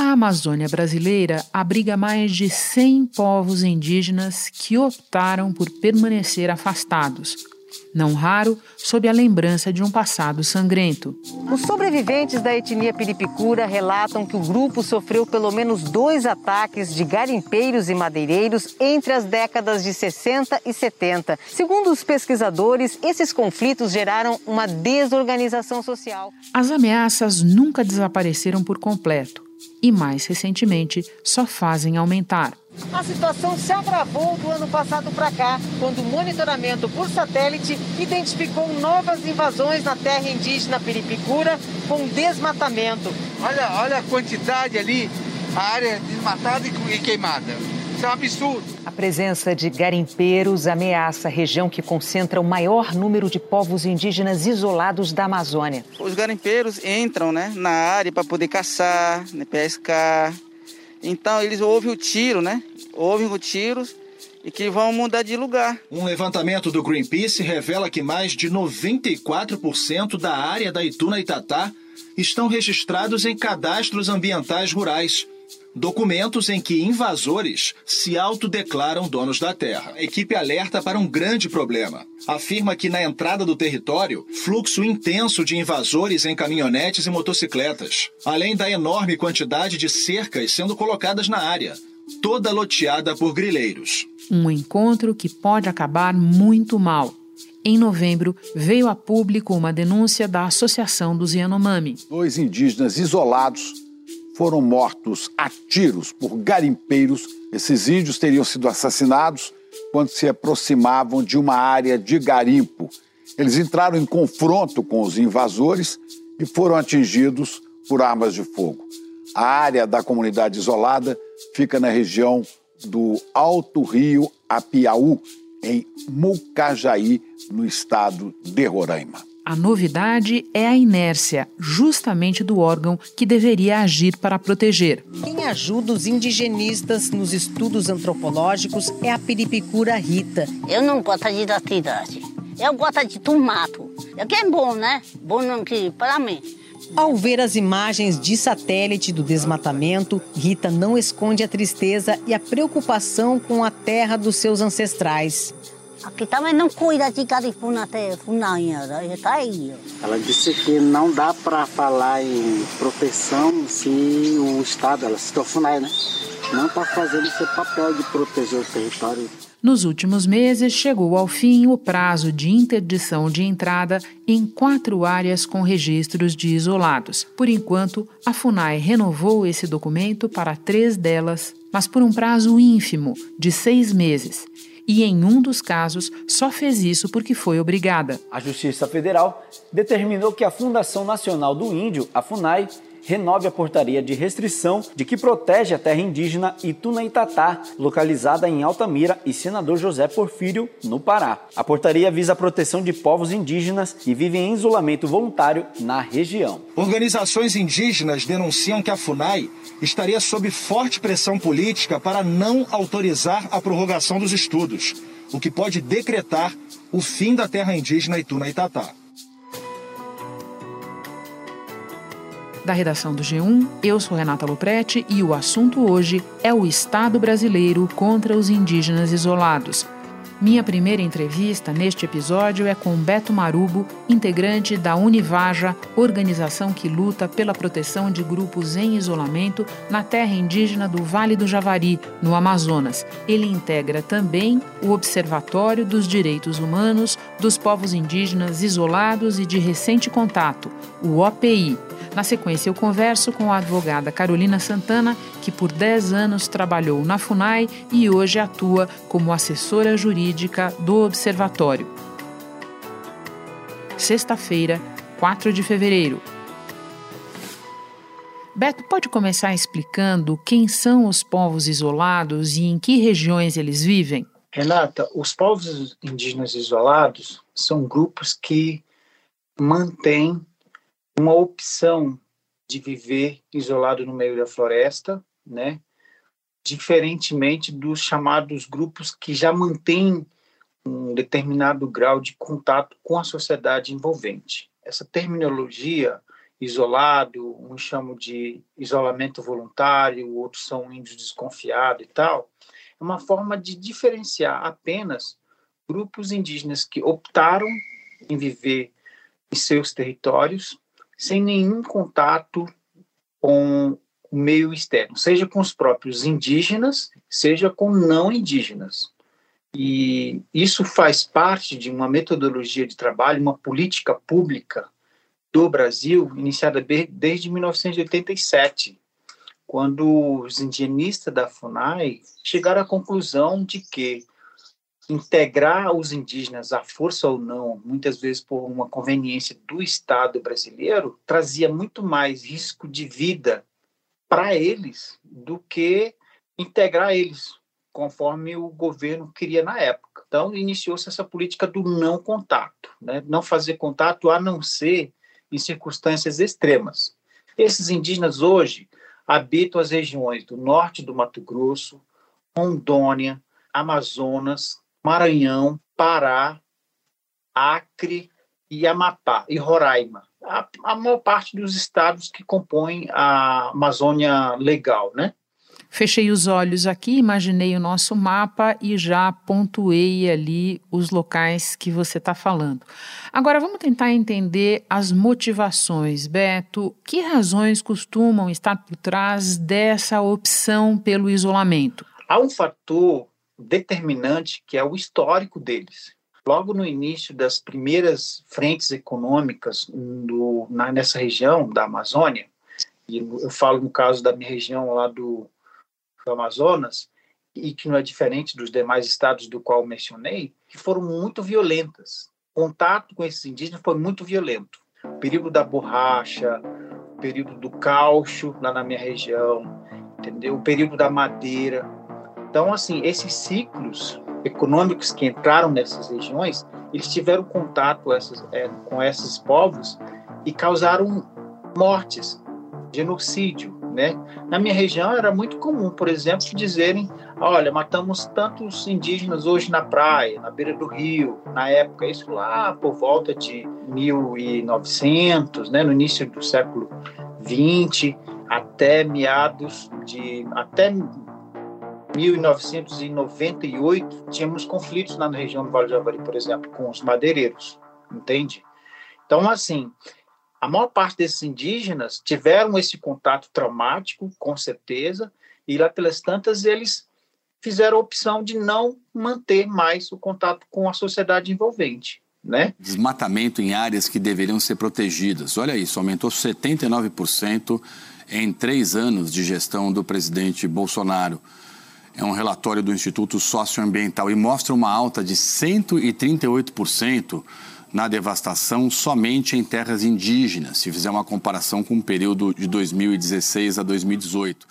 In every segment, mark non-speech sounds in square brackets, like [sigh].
A Amazônia brasileira abriga mais de 100 povos indígenas que optaram por permanecer afastados, não raro sob a lembrança de um passado sangrento. Os sobreviventes da etnia piripicura relatam que o grupo sofreu pelo menos dois ataques de garimpeiros e madeireiros entre as décadas de 60 e 70. Segundo os pesquisadores, esses conflitos geraram uma desorganização social. As ameaças nunca desapareceram por completo e, mais recentemente, só fazem aumentar. A situação se agravou do ano passado para cá, quando o monitoramento por satélite identificou novas invasões na terra indígena Piripicura com desmatamento. Olha, olha a quantidade ali, a área desmatada e queimada. Isso é um absurdo. A presença de garimpeiros ameaça a região que concentra o maior número de povos indígenas isolados da Amazônia. Os garimpeiros entram né, na área para poder caçar, né, pescar. Então eles ouvem o tiro, né? Ouvem o tiro e que vão mudar de lugar. Um levantamento do Greenpeace revela que mais de 94% da área da Ituna Itatá estão registrados em cadastros ambientais rurais documentos em que invasores se autodeclaram donos da terra. A equipe alerta para um grande problema. Afirma que na entrada do território, fluxo intenso de invasores em caminhonetes e motocicletas, além da enorme quantidade de cercas sendo colocadas na área, toda loteada por grileiros. Um encontro que pode acabar muito mal. Em novembro, veio a público uma denúncia da Associação dos Yanomami. Dois indígenas isolados foram mortos a tiros por garimpeiros. Esses índios teriam sido assassinados quando se aproximavam de uma área de garimpo. Eles entraram em confronto com os invasores e foram atingidos por armas de fogo. A área da comunidade isolada fica na região do Alto Rio Apiaú, em Mucajaí, no estado de Roraima. A novidade é a inércia, justamente do órgão que deveria agir para proteger. Quem ajuda os indigenistas nos estudos antropológicos é a Piripicura Rita. Eu não gosto de da cidade. Eu gosto de tomato. É que é bom, né? Bom que para mim. Ao ver as imagens de satélite do desmatamento, Rita não esconde a tristeza e a preocupação com a terra dos seus ancestrais. Aqui também não cuida de garifuna até funainha, está aí. Ela disse que não dá para falar em proteção se o Estado, ela citou FUNAI, né? Não está fazendo seu papel de proteger o território. Nos últimos meses, chegou ao fim o prazo de interdição de entrada em quatro áreas com registros de isolados. Por enquanto, a FUNAI renovou esse documento para três delas, mas por um prazo ínfimo de seis meses e, em um dos casos, só fez isso porque foi obrigada. A Justiça Federal determinou que a Fundação Nacional do Índio, a FUNAI, renove a portaria de restrição de que protege a terra indígena Ituna-Itatá, localizada em Altamira e Senador José Porfírio, no Pará. A portaria visa a proteção de povos indígenas que vivem em isolamento voluntário na região. Organizações indígenas denunciam que a FUNAI estaria sob forte pressão política para não autorizar a prorrogação dos estudos, o que pode decretar o fim da terra indígena Ituna-Itatá. Da redação do G1, eu sou Renata Loprete e o assunto hoje é o Estado brasileiro contra os indígenas isolados. Minha primeira entrevista neste episódio é com Beto Marubo, integrante da Univaja, organização que luta pela proteção de grupos em isolamento na terra indígena do Vale do Javari, no Amazonas. Ele integra também o Observatório dos Direitos Humanos dos Povos Indígenas Isolados e de Recente Contato, o OPI. Na sequência, eu converso com a advogada Carolina Santana, que por 10 anos trabalhou na FUNAI e hoje atua como assessora jurídica do Observatório. Sexta-feira, 4 de fevereiro. Beto, pode começar explicando quem são os povos isolados e em que regiões eles vivem? Renata, os povos indígenas isolados são grupos que mantêm uma opção de viver isolado no meio da floresta, né? Diferentemente dos chamados grupos que já mantêm um determinado grau de contato com a sociedade envolvente. Essa terminologia isolado, uns chamam de isolamento voluntário, outros são índios desconfiados e tal. É uma forma de diferenciar apenas grupos indígenas que optaram em viver em seus territórios sem nenhum contato com o meio externo, seja com os próprios indígenas, seja com não indígenas. E isso faz parte de uma metodologia de trabalho, uma política pública do Brasil, iniciada desde 1987, quando os indigenistas da FUNAI chegaram à conclusão de que integrar os indígenas à força ou não, muitas vezes por uma conveniência do Estado brasileiro, trazia muito mais risco de vida para eles do que integrar eles, conforme o governo queria na época. Então, iniciou-se essa política do não contato, né? não fazer contato a não ser em circunstâncias extremas. Esses indígenas hoje habitam as regiões do norte do Mato Grosso, Rondônia, Amazonas, Maranhão, Pará, Acre e Amapá e Roraima. A, a maior parte dos estados que compõem a Amazônia legal, né? Fechei os olhos aqui, imaginei o nosso mapa e já pontuei ali os locais que você está falando. Agora vamos tentar entender as motivações, Beto. Que razões costumam estar por trás dessa opção pelo isolamento? Há um fator determinante que é o histórico deles. Logo no início das primeiras frentes econômicas do, na, nessa região da Amazônia, e eu falo no caso da minha região lá do do Amazonas, e que não é diferente dos demais estados do qual mencionei, que foram muito violentas. O contato com esses indígenas foi muito violento. O período da borracha, o período do caucho lá na minha região, entendeu? O período da madeira. Então, assim, esses ciclos econômicos que entraram nessas regiões, eles tiveram contato essas, é, com esses povos e causaram mortes, genocídio, né? Na minha região era muito comum, por exemplo, dizerem: olha, matamos tantos indígenas hoje na praia, na beira do rio, na época, isso lá por volta de 1900, né? no início do século 20, até meados de. até 1998, tínhamos conflitos na região do Vale do Javari, por exemplo, com os madeireiros, entende? Então, assim, a maior parte desses indígenas tiveram esse contato traumático, com certeza, e lá pelas tantas eles fizeram a opção de não manter mais o contato com a sociedade envolvente. Né? Desmatamento em áreas que deveriam ser protegidas. Olha isso, aumentou 79% em três anos de gestão do presidente Bolsonaro. É um relatório do Instituto Socioambiental e mostra uma alta de 138% na devastação somente em terras indígenas, se fizer uma comparação com o período de 2016 a 2018.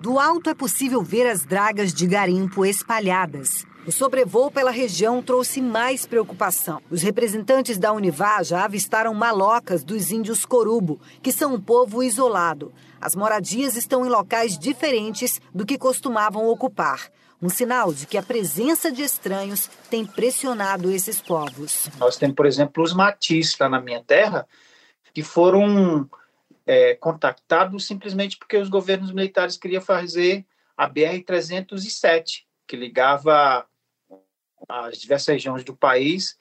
Do alto é possível ver as dragas de garimpo espalhadas. O sobrevoo pela região trouxe mais preocupação. Os representantes da Univá já avistaram malocas dos índios Corubo, que são um povo isolado. As moradias estão em locais diferentes do que costumavam ocupar um sinal de que a presença de estranhos tem pressionado esses povos. Nós temos, por exemplo, os matis lá na minha terra, que foram é, contactados simplesmente porque os governos militares queriam fazer a BR-307, que ligava as diversas regiões do país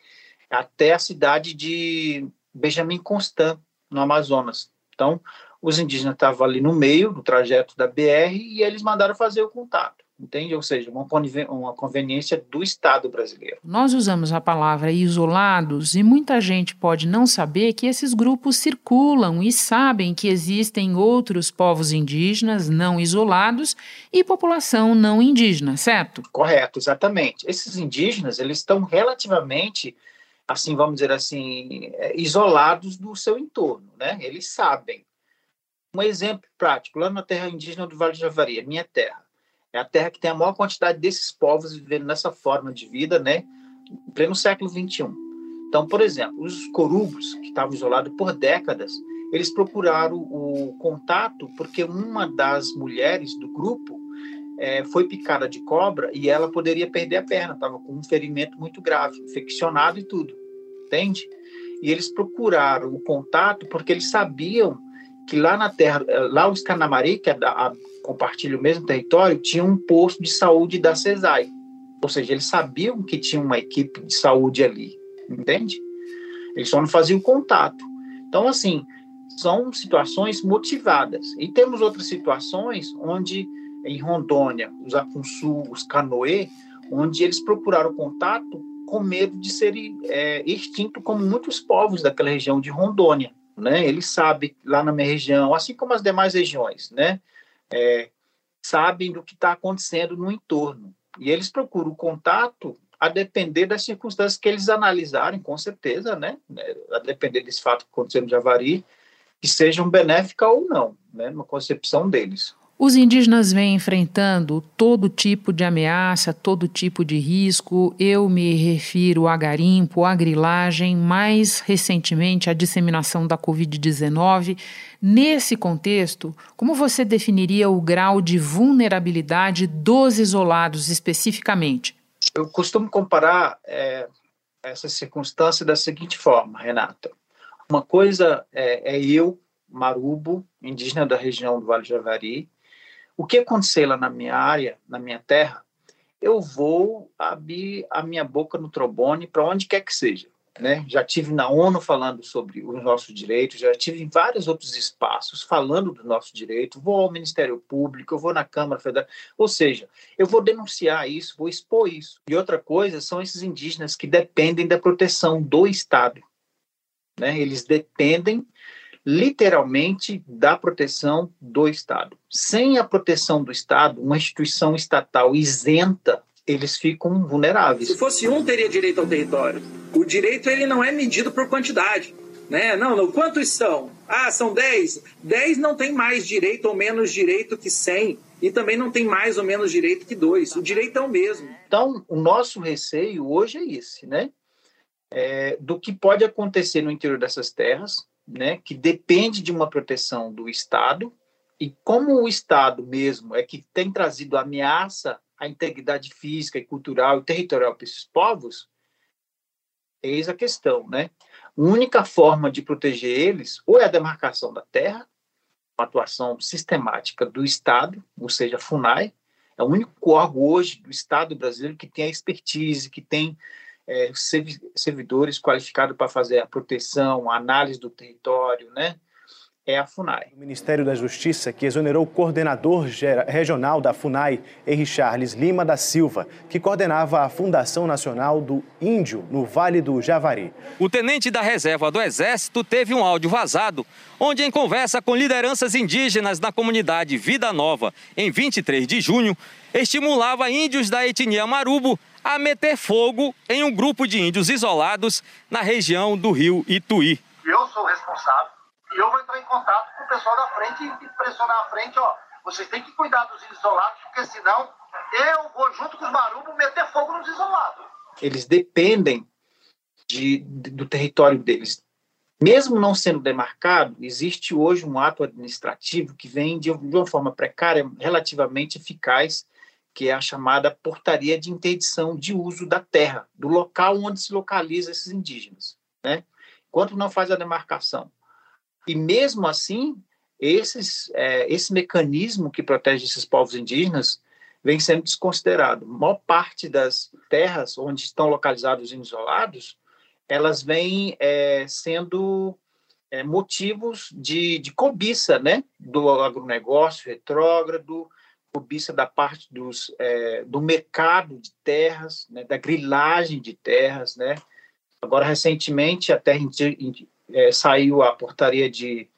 até a cidade de Benjamin Constant, no Amazonas. Então, os indígenas estavam ali no meio do trajeto da BR e eles mandaram fazer o contato entende? Ou seja, uma, uma conveniência do Estado brasileiro. Nós usamos a palavra isolados e muita gente pode não saber que esses grupos circulam e sabem que existem outros povos indígenas não isolados e população não indígena, certo? Correto, exatamente. Esses indígenas, eles estão relativamente assim, vamos dizer assim, é, isolados do seu entorno, né? Eles sabem. Um exemplo prático, lá na terra indígena do Vale do Javari, minha terra, é a terra que tem a maior quantidade desses povos vivendo nessa forma de vida, né? Em pleno século XXI. Então, por exemplo, os corubos, que estavam isolados por décadas, eles procuraram o contato porque uma das mulheres do grupo é, foi picada de cobra e ela poderia perder a perna, estava com um ferimento muito grave, infeccionado e tudo, entende? E eles procuraram o contato porque eles sabiam que lá na terra, lá os Canamari, que é a, compartilha o mesmo território, tinha um posto de saúde da CESAI. Ou seja, eles sabiam que tinha uma equipe de saúde ali, entende? Eles só não faziam contato. Então, assim, são situações motivadas. E temos outras situações onde, em Rondônia, os Apunsu, os Canoê, onde eles procuraram contato com medo de ser é, extinto como muitos povos daquela região de Rondônia. Né? Eles sabem, lá na minha região, assim como as demais regiões, né? É, sabem do que está acontecendo no entorno. E eles procuram o contato a depender das circunstâncias que eles analisarem, com certeza, né? A depender desse fato que aconteceu no Javari, que sejam benéficas ou não, né? Uma concepção deles. Os indígenas vêm enfrentando todo tipo de ameaça, todo tipo de risco. Eu me refiro a garimpo, a grilagem, mais recentemente a disseminação da Covid-19. Nesse contexto, como você definiria o grau de vulnerabilidade dos isolados especificamente? Eu costumo comparar é, essa circunstância da seguinte forma, Renata. Uma coisa é, é eu, Marubo, indígena da região do Vale Javari, o que acontecer lá na minha área, na minha terra, eu vou abrir a minha boca no trombone para onde quer que seja. Né? Já tive na ONU falando sobre os nossos direitos, já tive em vários outros espaços falando do nosso direito, vou ao Ministério Público, eu vou na Câmara Federal, ou seja, eu vou denunciar isso, vou expor isso. E outra coisa são esses indígenas que dependem da proteção do Estado. Né? Eles dependem literalmente da proteção do Estado. Sem a proteção do Estado, uma instituição estatal isenta, eles ficam vulneráveis. Se fosse um, teria direito ao território. O direito ele não é medido por quantidade. Né? Não, não, quantos são? Ah, são 10. 10 não tem mais direito ou menos direito que 100 e também não tem mais ou menos direito que dois. O direito é o mesmo. Então, o nosso receio hoje é esse, né? É, do que pode acontecer no interior dessas terras, né, que depende de uma proteção do Estado, e como o Estado mesmo é que tem trazido ameaça à integridade física e cultural e territorial para esses povos, eis a questão, né? A única forma de proteger eles ou é a demarcação da terra, uma atuação sistemática do Estado, ou seja, a FUNAI, é o único órgão hoje do Estado brasileiro que tem a expertise, que tem é, servidores qualificados para fazer a proteção, a análise do território, né? É a FUNAI. O Ministério da Justiça, que exonerou o coordenador regional da FUNAI, Henri Charles Lima da Silva, que coordenava a Fundação Nacional do Índio no Vale do Javari. O tenente da reserva do Exército teve um áudio vazado, onde, em conversa com lideranças indígenas na comunidade Vida Nova, em 23 de junho, estimulava índios da etnia Marubo a meter fogo em um grupo de índios isolados na região do rio Ituí. Eu sou responsável e eu vou entrar em contato com o pessoal da frente e pressionar a frente, ó, vocês têm que cuidar dos índios isolados, porque senão eu vou junto com os marubos meter fogo nos isolados. Eles dependem de, do território deles. Mesmo não sendo demarcado, existe hoje um ato administrativo que vem de, de uma forma precária, relativamente eficaz, que é a chamada portaria de interdição de uso da terra, do local onde se localiza esses indígenas, né? Enquanto não faz a demarcação. E mesmo assim, esses, é, esse mecanismo que protege esses povos indígenas vem sendo desconsiderado. A maior parte das terras onde estão localizados os isolados, elas vêm é, sendo é, motivos de, de cobiça, né? Do agronegócio retrógrado, cobiça da parte dos, é, do mercado de terras, né, da grilagem de terras, né? Agora, recentemente, a terra é, saiu a portaria de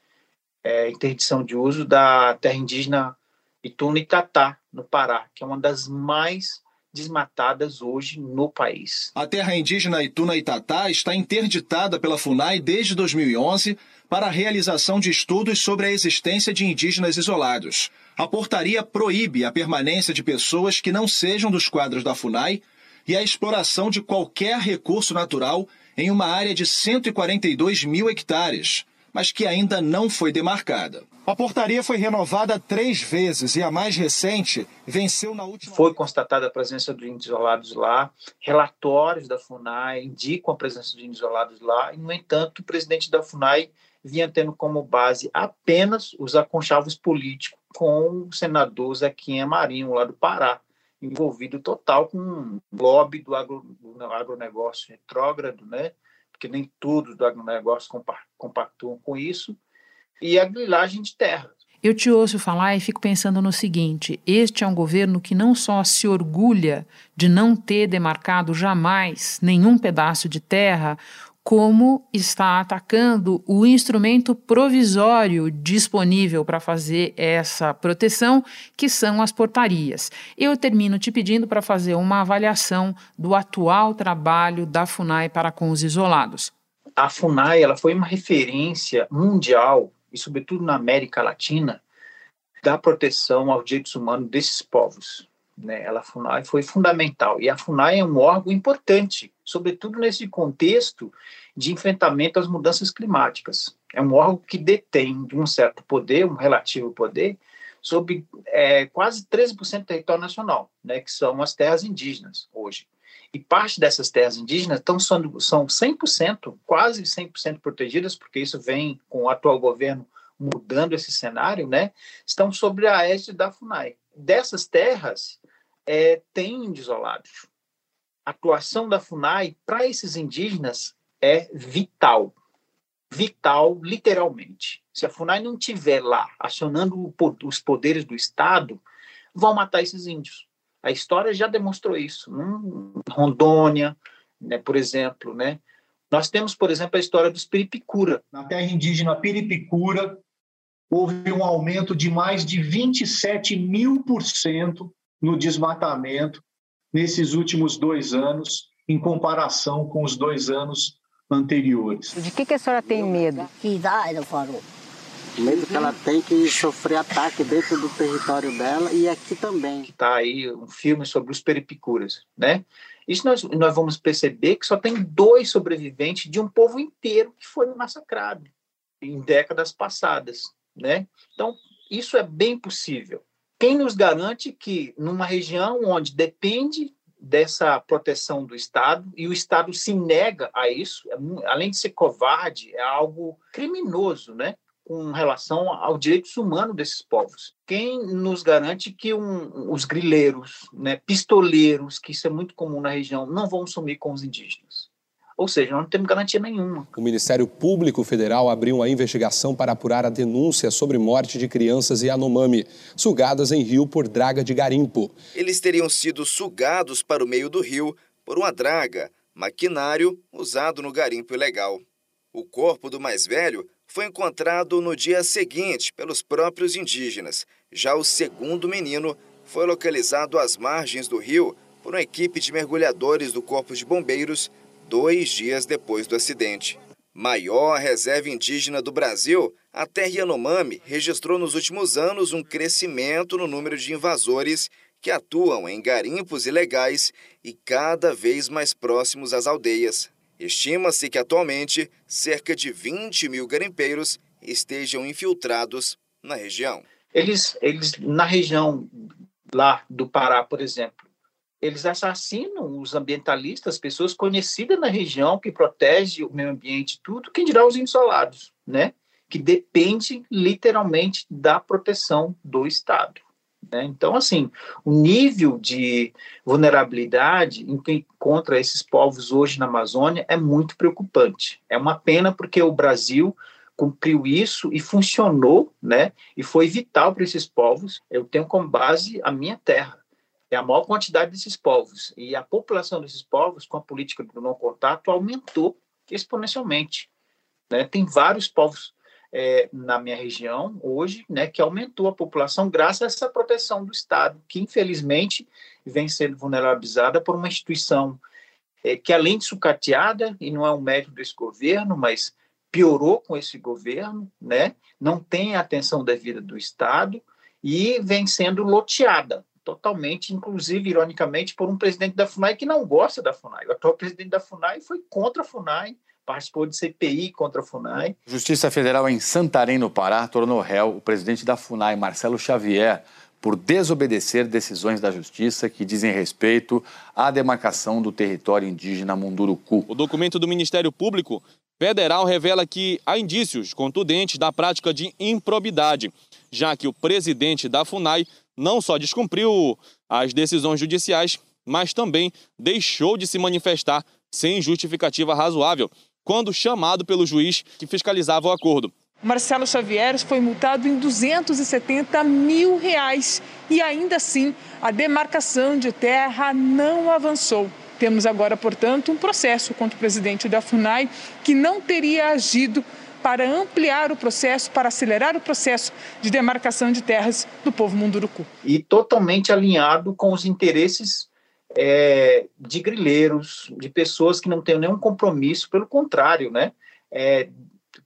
é, interdição de uso da terra indígena Ituna Itatá, no Pará, que é uma das mais desmatadas hoje no país. A terra indígena Ituna Itatá está interditada pela FUNAI desde 2011 para a realização de estudos sobre a existência de indígenas isolados. A portaria proíbe a permanência de pessoas que não sejam dos quadros da FUNAI e a exploração de qualquer recurso natural em uma área de 142 mil hectares, mas que ainda não foi demarcada. A portaria foi renovada três vezes e a mais recente venceu na última. Foi constatada a presença de índios isolados lá, relatórios da FUNAI indicam a presença de índios isolados lá, e, no entanto, o presidente da FUNAI vinha tendo como base apenas os aconchavos políticos com o senador Zequinha Marinho, lá do Pará, envolvido total com um lobby do, agro, do agronegócio retrógrado, né? porque nem tudo do agronegócio compactuam com isso, e a grilagem de terra. Eu te ouço falar e fico pensando no seguinte: este é um governo que não só se orgulha de não ter demarcado jamais nenhum pedaço de terra, como está atacando o instrumento provisório disponível para fazer essa proteção, que são as portarias. Eu termino te pedindo para fazer uma avaliação do atual trabalho da FUNAI para com os isolados. A FUNAI ela foi uma referência mundial, e sobretudo na América Latina, da proteção aos direitos humanos desses povos né? Ela, FUNAI foi fundamental. E a FUNAI é um órgão importante, sobretudo nesse contexto de enfrentamento às mudanças climáticas. É um órgão que detém de um certo poder, um relativo poder, sobre é, quase 13% do território nacional, né, que são as terras indígenas hoje. E parte dessas terras indígenas estão sendo, são 100%, quase 100% protegidas, porque isso vem com o atual governo mudando esse cenário, né, estão sobre a égide da FUNAI. Dessas terras, é, tem índios isolados. A atuação da FUNAI para esses indígenas é vital. Vital, literalmente. Se a FUNAI não estiver lá acionando os poderes do Estado, vão matar esses índios. A história já demonstrou isso. Hum, Rondônia, né, por exemplo, né? Nós temos, por exemplo, a história dos Piripicura. Na terra indígena Piripicura, houve um aumento de mais de 27 mil por cento no desmatamento nesses últimos dois anos, em comparação com os dois anos anteriores. De que, que a senhora tem medo? Que ela falou. O que ela tem que sofrer ataque dentro do território dela e aqui também. Está aí um filme sobre os peripicuras, né? Isso nós, nós vamos perceber que só tem dois sobreviventes de um povo inteiro que foi massacrado em décadas passadas, né? Então, isso é bem possível. Quem nos garante que numa região onde depende dessa proteção do Estado e o Estado se nega a isso, é além de ser covarde, é algo criminoso, né? Com relação aos direitos humanos desses povos. Quem nos garante que um, os grileiros, né, pistoleiros, que isso é muito comum na região, não vão sumir com os indígenas? Ou seja, nós não temos garantia nenhuma. O Ministério Público Federal abriu uma investigação para apurar a denúncia sobre morte de crianças Yanomami, sugadas em rio por draga de garimpo. Eles teriam sido sugados para o meio do rio por uma draga, maquinário usado no garimpo ilegal. O corpo do mais velho foi encontrado no dia seguinte pelos próprios indígenas. Já o segundo menino foi localizado às margens do rio por uma equipe de mergulhadores do Corpo de Bombeiros dois dias depois do acidente. Maior reserva indígena do Brasil, a terra Yanomami registrou nos últimos anos um crescimento no número de invasores que atuam em garimpos ilegais e cada vez mais próximos às aldeias. Estima-se que atualmente cerca de 20 mil garimpeiros estejam infiltrados na região. Eles, eles na região lá do Pará, por exemplo, eles assassinam os ambientalistas, pessoas conhecidas na região que protege o meio ambiente, tudo, quem dirá os isolados, né? Que depende literalmente da proteção do Estado. Né? Então, assim, o nível de vulnerabilidade em que encontra esses povos hoje na Amazônia é muito preocupante. É uma pena porque o Brasil cumpriu isso e funcionou, né? E foi vital para esses povos. Eu tenho como base a minha terra é a maior quantidade desses povos. E a população desses povos, com a política do não contato, aumentou exponencialmente. Né? Tem vários povos é, na minha região hoje né, que aumentou a população graças a essa proteção do Estado, que infelizmente vem sendo vulnerabilizada por uma instituição é, que, além de sucateada, e não é um mérito desse governo, mas piorou com esse governo, né? não tem a atenção devida do Estado e vem sendo loteada totalmente, inclusive, ironicamente, por um presidente da FUNAI que não gosta da FUNAI. O atual presidente da FUNAI foi contra a FUNAI, participou de CPI contra a FUNAI. Justiça Federal em Santarém, no Pará, tornou réu o presidente da FUNAI, Marcelo Xavier, por desobedecer decisões da justiça que dizem respeito à demarcação do território indígena Munduruku. O documento do Ministério Público Federal revela que há indícios contundentes da prática de improbidade, já que o presidente da FUNAI não só descumpriu as decisões judiciais, mas também deixou de se manifestar sem justificativa razoável, quando chamado pelo juiz que fiscalizava o acordo. Marcelo Xavier foi multado em 270 mil reais e ainda assim a demarcação de terra não avançou. Temos agora, portanto, um processo contra o presidente da FUNAI que não teria agido para ampliar o processo, para acelerar o processo de demarcação de terras do povo munduruku. E totalmente alinhado com os interesses é, de grileiros, de pessoas que não têm nenhum compromisso, pelo contrário, né? É,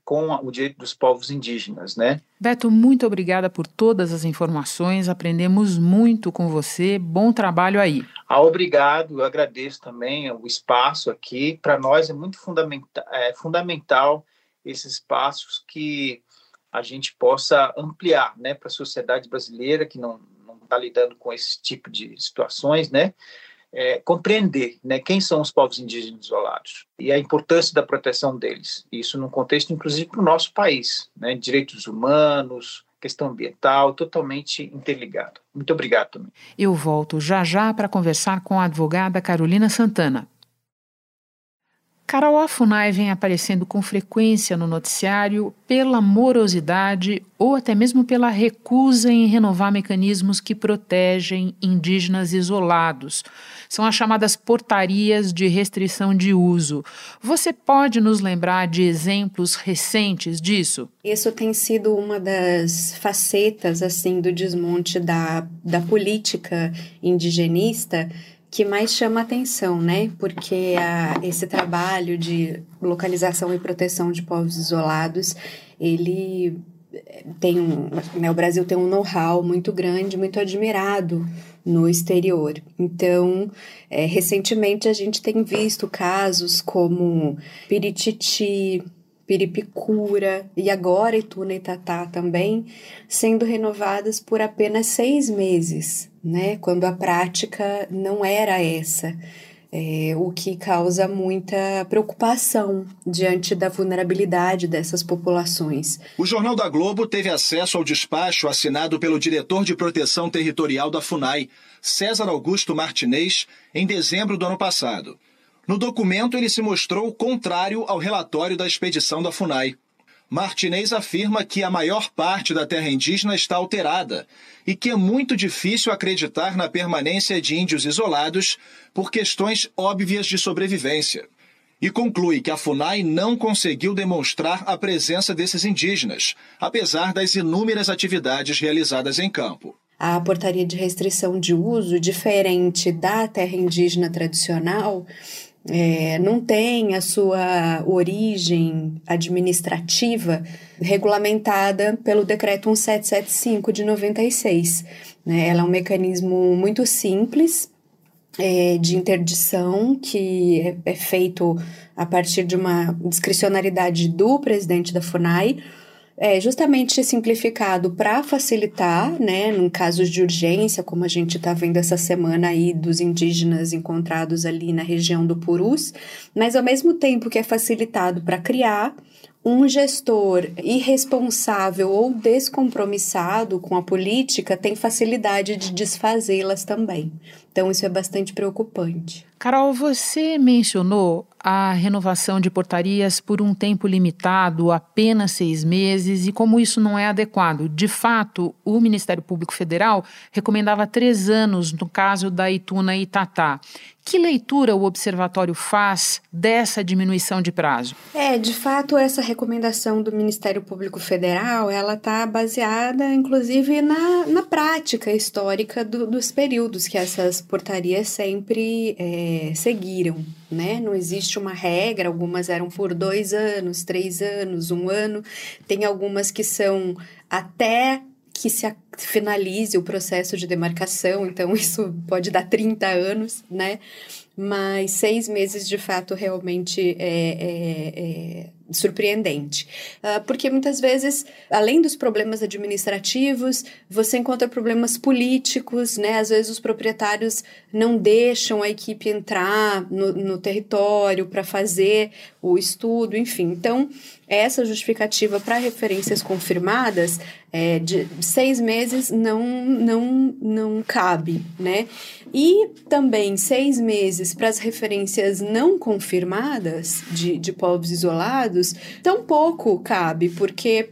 com o direito dos povos indígenas, né? Beto, muito obrigada por todas as informações, aprendemos muito com você, bom trabalho aí. Ah, obrigado, eu agradeço também o espaço aqui, para nós é muito fundamental, é, fundamental esses espaços que a gente possa ampliar, né, para a sociedade brasileira que não está lidando com esse tipo de situações, né, é, compreender né, quem são os povos indígenas isolados e a importância da proteção deles. Isso num contexto, inclusive, para o nosso país, né, direitos humanos, questão ambiental, totalmente interligado. Muito obrigado também. Eu volto já já para conversar com a advogada Carolina Santana. Carol Afunai vem aparecendo com frequência no noticiário pela morosidade ou até mesmo pela recusa em renovar mecanismos que protegem indígenas isolados. São as chamadas portarias de restrição de uso. Você pode nos lembrar de exemplos recentes disso? Isso tem sido uma das facetas assim do desmonte da, da política indigenista que mais chama atenção, né? Porque a, esse trabalho de localização e proteção de povos isolados, ele eh, tem um, né, o Brasil tem um know-how muito grande, muito admirado no exterior. Então, é, recentemente a gente tem visto casos como Pirititi, Piripicura e agora Ituna e Tatá também sendo renovadas por apenas seis meses, né? Quando a prática não era essa. É, o que causa muita preocupação diante da vulnerabilidade dessas populações. O Jornal da Globo teve acesso ao despacho assinado pelo diretor de proteção territorial da FUNAI, César Augusto Martinez, em dezembro do ano passado. No documento, ele se mostrou contrário ao relatório da expedição da FUNAI. Martinez afirma que a maior parte da terra indígena está alterada e que é muito difícil acreditar na permanência de índios isolados por questões óbvias de sobrevivência. E conclui que a FUNAI não conseguiu demonstrar a presença desses indígenas, apesar das inúmeras atividades realizadas em campo. A portaria de restrição de uso, diferente da terra indígena tradicional, é, não tem a sua origem administrativa regulamentada pelo Decreto 1775 de 96. Né? Ela é um mecanismo muito simples é, de interdição que é, é feito a partir de uma discricionariedade do presidente da FUNAI é justamente simplificado para facilitar, né, em casos de urgência, como a gente está vendo essa semana aí dos indígenas encontrados ali na região do Purus, mas ao mesmo tempo que é facilitado para criar um gestor irresponsável ou descompromissado com a política tem facilidade de desfazê-las também. Então, isso é bastante preocupante. Carol, você mencionou a renovação de portarias por um tempo limitado, apenas seis meses, e como isso não é adequado. De fato, o Ministério Público Federal recomendava três anos no caso da Ituna e Itatá. Que leitura o observatório faz dessa diminuição de prazo? É, de fato, essa recomendação do Ministério Público Federal, ela está baseada, inclusive, na, na prática histórica do, dos períodos que essas portarias sempre é, seguiram, né? Não existe uma regra, algumas eram por dois anos, três anos, um ano, tem algumas que são até que se finalize o processo de demarcação, então [laughs] isso pode dar 30 anos, né? Mas seis meses de fato realmente é, é, é surpreendente. Uh, porque muitas vezes, além dos problemas administrativos, você encontra problemas políticos, né? Às vezes os proprietários não deixam a equipe entrar no, no território para fazer o estudo, enfim. Então, essa justificativa para referências confirmadas é, de seis meses não, não, não cabe, né? E também seis meses para as referências não confirmadas de, de povos isolados tampouco cabe, porque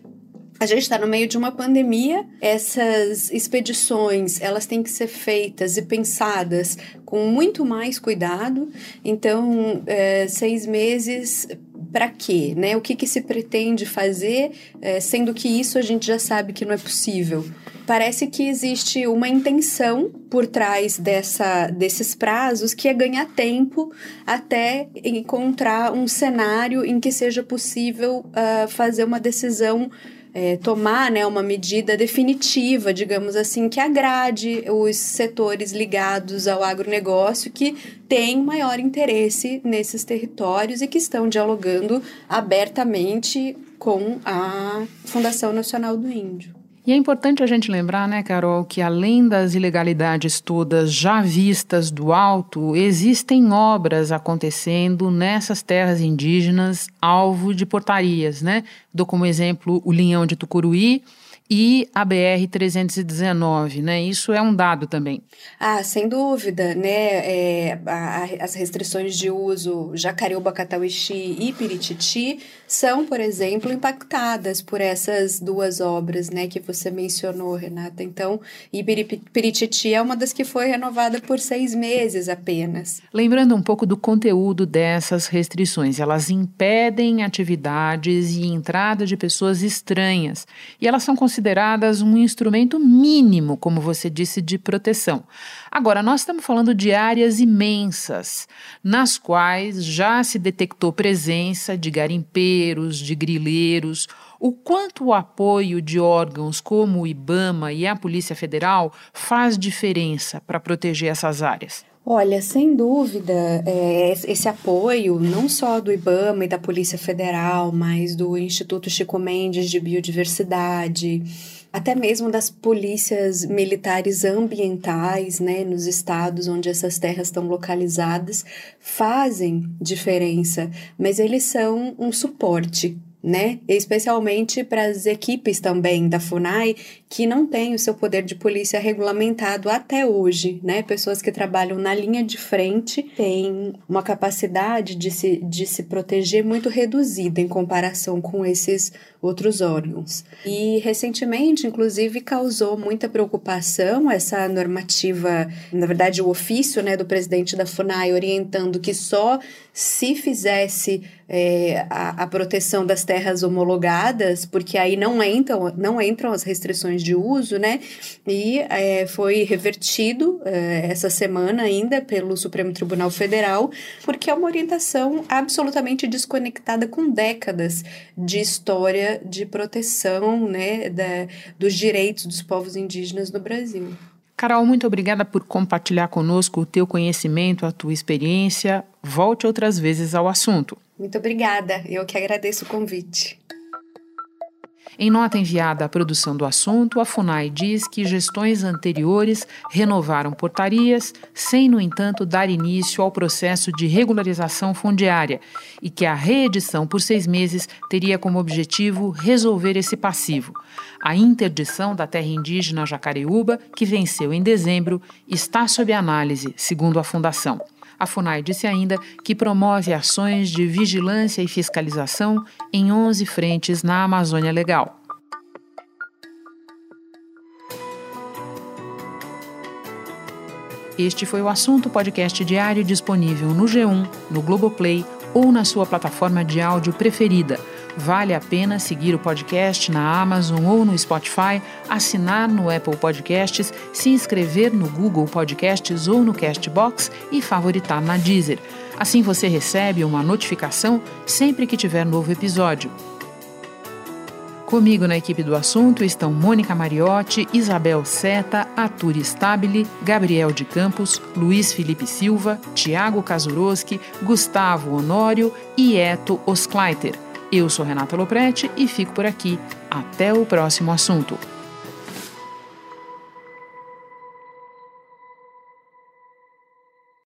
a gente está no meio de uma pandemia, essas expedições elas têm que ser feitas e pensadas com muito mais cuidado. Então, é, seis meses para quê? Né? O que, que se pretende fazer, é, sendo que isso a gente já sabe que não é possível? Parece que existe uma intenção por trás dessa, desses prazos que é ganhar tempo até encontrar um cenário em que seja possível uh, fazer uma decisão é, tomar né, uma medida definitiva, digamos assim, que agrade os setores ligados ao agronegócio que têm maior interesse nesses territórios e que estão dialogando abertamente com a Fundação Nacional do Índio. E é importante a gente lembrar, né, Carol, que além das ilegalidades todas já vistas do alto, existem obras acontecendo nessas terras indígenas alvo de portarias, né? Dou como exemplo o Linhão de Tucuruí, e a BR-319, né? Isso é um dado também. Ah, sem dúvida, né? É, a, as restrições de uso Jacareúba, Catauixi e Pirititi são, por exemplo, impactadas por essas duas obras, né? Que você mencionou, Renata. Então, e Pirititi é uma das que foi renovada por seis meses apenas. Lembrando um pouco do conteúdo dessas restrições, elas impedem atividades e entrada de pessoas estranhas e elas são consideradas consideradas um instrumento mínimo, como você disse, de proteção. Agora, nós estamos falando de áreas imensas, nas quais já se detectou presença de garimpeiros, de grileiros. O quanto o apoio de órgãos como o IBAMA e a Polícia Federal faz diferença para proteger essas áreas? Olha, sem dúvida, é, esse apoio, não só do IBAMA e da Polícia Federal, mas do Instituto Chico Mendes de Biodiversidade, até mesmo das polícias militares ambientais, né, nos estados onde essas terras estão localizadas, fazem diferença, mas eles são um suporte né? Especialmente para as equipes também da FUNAI que não têm o seu poder de polícia regulamentado até hoje, né? Pessoas que trabalham na linha de frente têm uma capacidade de se, de se proteger muito reduzida em comparação com esses outros órgãos. E recentemente, inclusive, causou muita preocupação essa normativa, na verdade, o ofício né, do presidente da FUNAI orientando que só se fizesse é, a, a, proteção das terras homologadas, porque aí não entram, não entram as restrições de uso, né? E é, foi revertido é, essa semana ainda pelo Supremo Tribunal Federal, porque é uma orientação absolutamente desconectada com décadas de história de proteção né, da, dos direitos dos povos indígenas no Brasil. Carol, muito obrigada por compartilhar conosco o teu conhecimento, a tua experiência. Volte outras vezes ao assunto. Muito obrigada, eu que agradeço o convite. Em nota enviada à produção do assunto, a FUNAI diz que gestões anteriores renovaram portarias, sem, no entanto, dar início ao processo de regularização fundiária e que a reedição por seis meses teria como objetivo resolver esse passivo. A interdição da terra indígena Jacareúba, que venceu em dezembro, está sob análise, segundo a Fundação. A FUNAI disse ainda que promove ações de vigilância e fiscalização em 11 frentes na Amazônia Legal. Este foi o assunto podcast diário disponível no G1, no Globoplay ou na sua plataforma de áudio preferida. Vale a pena seguir o podcast na Amazon ou no Spotify, assinar no Apple Podcasts, se inscrever no Google Podcasts ou no Castbox e favoritar na Deezer. Assim você recebe uma notificação sempre que tiver novo episódio. Comigo na equipe do assunto estão Mônica Mariotti, Isabel Seta, Aturi Stabile, Gabriel de Campos, Luiz Felipe Silva, Tiago Kazuroski, Gustavo Honório e Eto Oskleiter. Eu sou Renata Loprete e fico por aqui. Até o próximo assunto.